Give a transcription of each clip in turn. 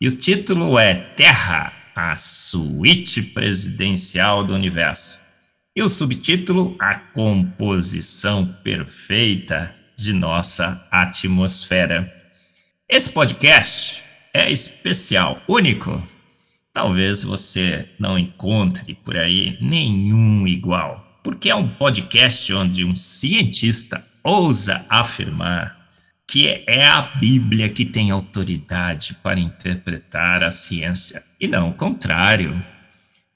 e o título é Terra, a suíte presidencial do universo. E o subtítulo A composição perfeita de nossa atmosfera. Esse podcast é especial, único. Talvez você não encontre por aí nenhum igual, porque é um podcast onde um cientista ousa afirmar que é a Bíblia que tem autoridade para interpretar a ciência, e não o contrário.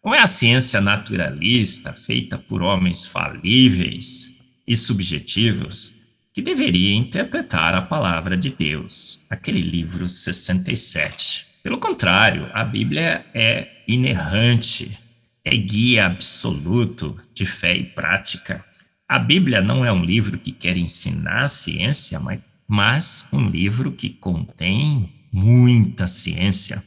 Não é a ciência naturalista, feita por homens falíveis e subjetivos, que deveria interpretar a palavra de Deus, aquele livro 67. Pelo contrário, a Bíblia é inerrante, é guia absoluto de fé e prática. A Bíblia não é um livro que quer ensinar a ciência, mas um livro que contém muita ciência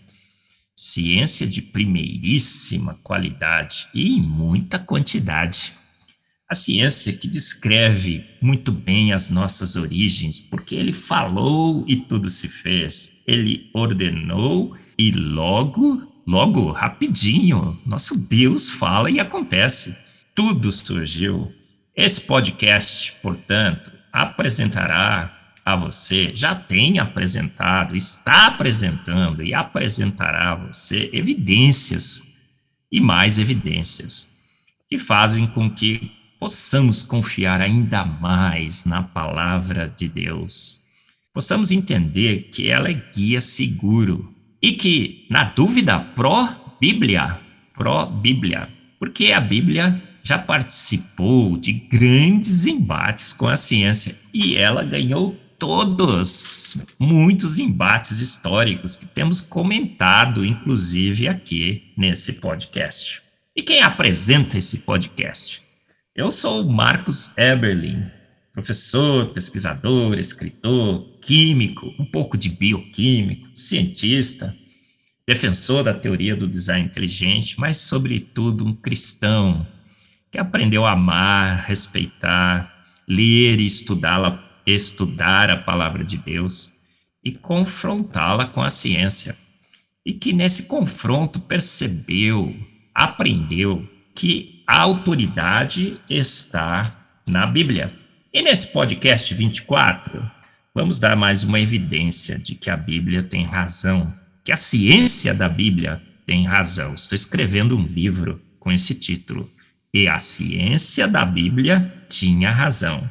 ciência de primeiríssima qualidade e muita quantidade. A ciência que descreve muito bem as nossas origens, porque ele falou e tudo se fez. Ele ordenou e logo, logo, rapidinho, nosso Deus fala e acontece. Tudo surgiu. Esse podcast, portanto, apresentará a você, já tem apresentado, está apresentando e apresentará a você evidências e mais evidências que fazem com que possamos confiar ainda mais na palavra de Deus. Possamos entender que ela é guia seguro e que, na dúvida, pró-Bíblia, pró-Bíblia, porque a Bíblia já participou de grandes embates com a ciência e ela ganhou todos, muitos embates históricos que temos comentado, inclusive aqui nesse podcast. E quem apresenta esse podcast? Eu sou o Marcos Eberlin, professor, pesquisador, escritor, químico, um pouco de bioquímico, cientista, defensor da teoria do design inteligente, mas, sobretudo, um cristão que aprendeu a amar, respeitar, ler e estudá-la estudar a palavra de Deus e confrontá-la com a ciência. E que nesse confronto percebeu, aprendeu que a autoridade está na Bíblia. E nesse podcast 24, vamos dar mais uma evidência de que a Bíblia tem razão, que a ciência da Bíblia tem razão. Estou escrevendo um livro com esse título. E a ciência da Bíblia tinha razão.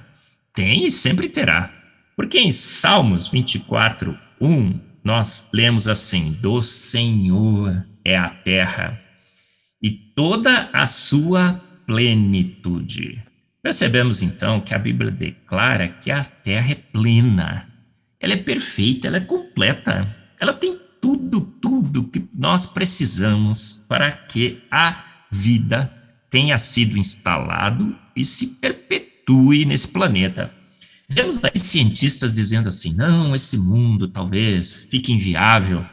Tem e sempre terá. Porque em Salmos 24, 1, nós lemos assim: Do Senhor é a terra e toda a sua plenitude. Percebemos então que a Bíblia declara que a terra é plena, ela é perfeita, ela é completa, ela tem tudo, tudo que nós precisamos para que a vida tenha sido instalado e se perpetue perpetue nesse planeta. Vemos aí cientistas dizendo assim: não, esse mundo talvez fique inviável,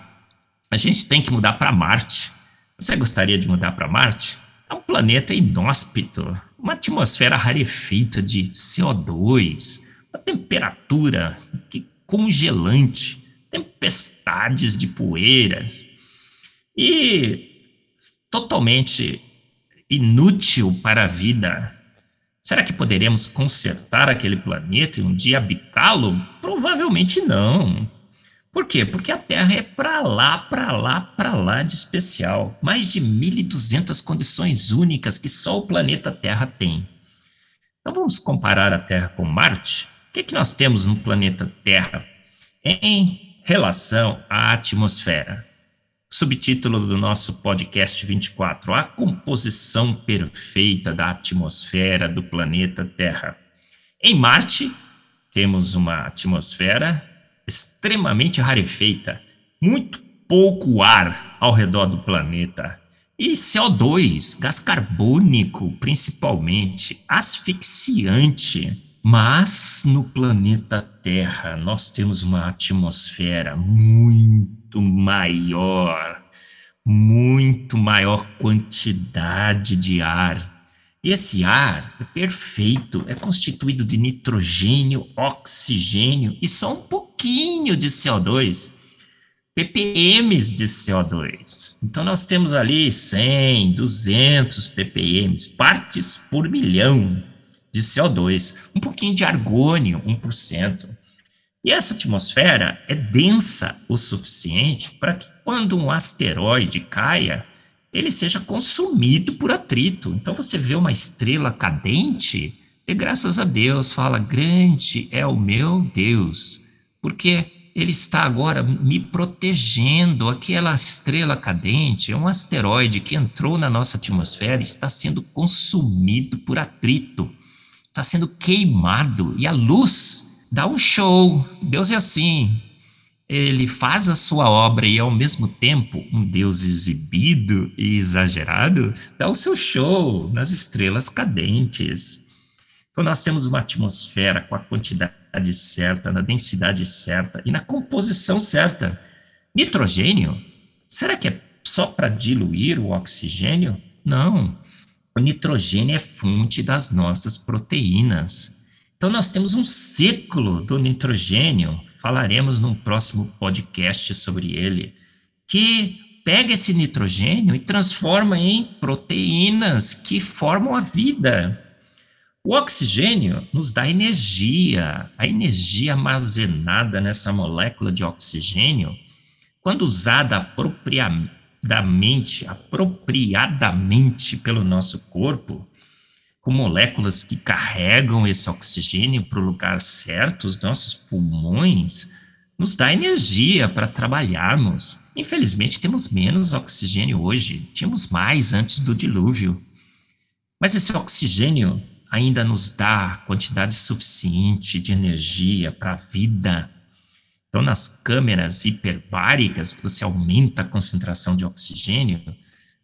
a gente tem que mudar para Marte. Você gostaria de mudar para Marte? É um planeta inóspito, uma atmosfera rarefeita de CO2, uma temperatura que congelante, tempestades de poeiras e totalmente inútil para a vida Será que poderemos consertar aquele planeta e um dia habitá-lo? Provavelmente não. Por quê? Porque a Terra é para lá, para lá, para lá de especial. Mais de 1.200 condições únicas que só o planeta Terra tem. Então vamos comparar a Terra com Marte? O que, é que nós temos no planeta Terra em relação à atmosfera? Subtítulo do nosso podcast 24: A composição perfeita da atmosfera do planeta Terra. Em Marte, temos uma atmosfera extremamente rarefeita, muito pouco ar ao redor do planeta. E CO2, gás carbônico, principalmente, asfixiante. Mas no planeta Terra nós temos uma atmosfera muito maior, muito maior quantidade de ar. Esse ar é perfeito, é constituído de nitrogênio, oxigênio e só um pouquinho de CO2, ppm de CO2. Então nós temos ali 100, 200 ppm, partes por milhão de CO2, um pouquinho de argônio, 1%. E essa atmosfera é densa o suficiente para que quando um asteroide caia, ele seja consumido por atrito. Então você vê uma estrela cadente, e graças a Deus fala: grande é o meu Deus, porque ele está agora me protegendo. Aquela estrela cadente é um asteroide que entrou na nossa atmosfera e está sendo consumido por atrito está sendo queimado e a luz dá um show. Deus é assim. Ele faz a sua obra e, ao mesmo tempo, um Deus exibido e exagerado dá o seu show nas estrelas cadentes. Então, nós temos uma atmosfera com a quantidade certa, na densidade certa e na composição certa. Nitrogênio? Será que é só para diluir o oxigênio? Não. O nitrogênio é fonte das nossas proteínas. Então, nós temos um ciclo do nitrogênio, falaremos num próximo podcast sobre ele, que pega esse nitrogênio e transforma em proteínas que formam a vida. O oxigênio nos dá energia, a energia armazenada nessa molécula de oxigênio, quando usada apropriadamente da mente apropriadamente pelo nosso corpo, com moléculas que carregam esse oxigênio para o lugar certo, os nossos pulmões, nos dá energia para trabalharmos. Infelizmente, temos menos oxigênio hoje, tínhamos mais antes do dilúvio. Mas esse oxigênio ainda nos dá quantidade suficiente de energia para a vida então, nas câmeras hiperbáricas, você aumenta a concentração de oxigênio,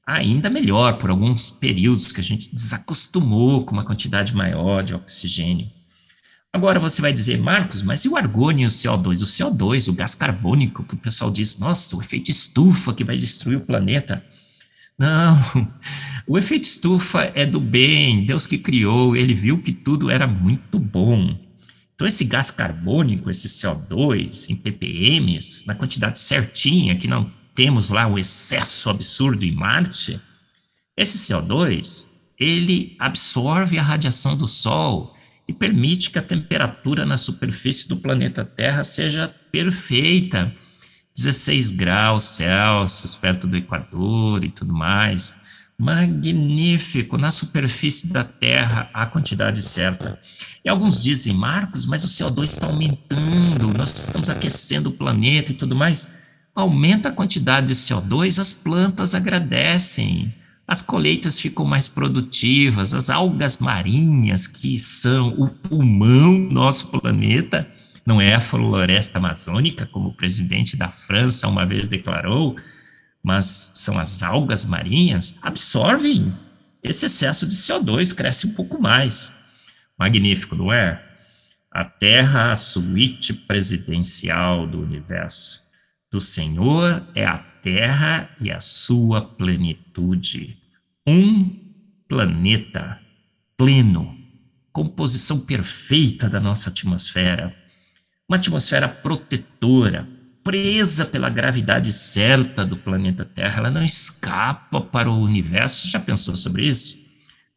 ainda melhor, por alguns períodos que a gente desacostumou com uma quantidade maior de oxigênio. Agora você vai dizer, Marcos, mas e o argônio e o CO2? O CO2, o gás carbônico, que o pessoal diz, nossa, o efeito estufa que vai destruir o planeta. Não, o efeito estufa é do bem, Deus que criou, ele viu que tudo era muito bom. Então, esse gás carbônico, esse CO2 em ppm, na quantidade certinha, que não temos lá um excesso absurdo em Marte, esse CO2, ele absorve a radiação do Sol e permite que a temperatura na superfície do planeta Terra seja perfeita, 16 graus Celsius, perto do Equador e tudo mais. Magnífico, na superfície da Terra, a quantidade certa. E alguns dizem, Marcos, mas o CO2 está aumentando, nós estamos aquecendo o planeta e tudo mais. Aumenta a quantidade de CO2, as plantas agradecem, as colheitas ficam mais produtivas, as algas marinhas, que são o pulmão do nosso planeta, não é a floresta amazônica, como o presidente da França uma vez declarou, mas são as algas marinhas, absorvem esse excesso de CO2, cresce um pouco mais. Magnífico, não é? A terra, a suíte presidencial do universo. Do Senhor é a terra e a sua plenitude. Um planeta pleno, composição perfeita da nossa atmosfera. Uma atmosfera protetora, presa pela gravidade certa do planeta Terra, ela não escapa para o universo. Já pensou sobre isso?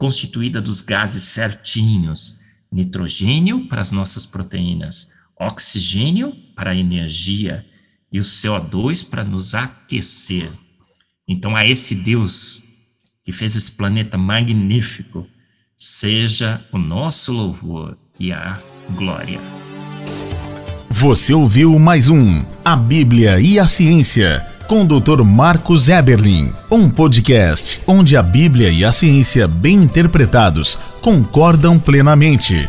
constituída dos gases certinhos: nitrogênio para as nossas proteínas, oxigênio para a energia e o CO2 para nos aquecer. Então, a esse Deus que fez esse planeta magnífico, seja o nosso louvor e a glória. Você ouviu mais um A Bíblia e a Ciência com o Dr. Marcos Eberlin, um podcast onde a Bíblia e a ciência bem interpretados concordam plenamente.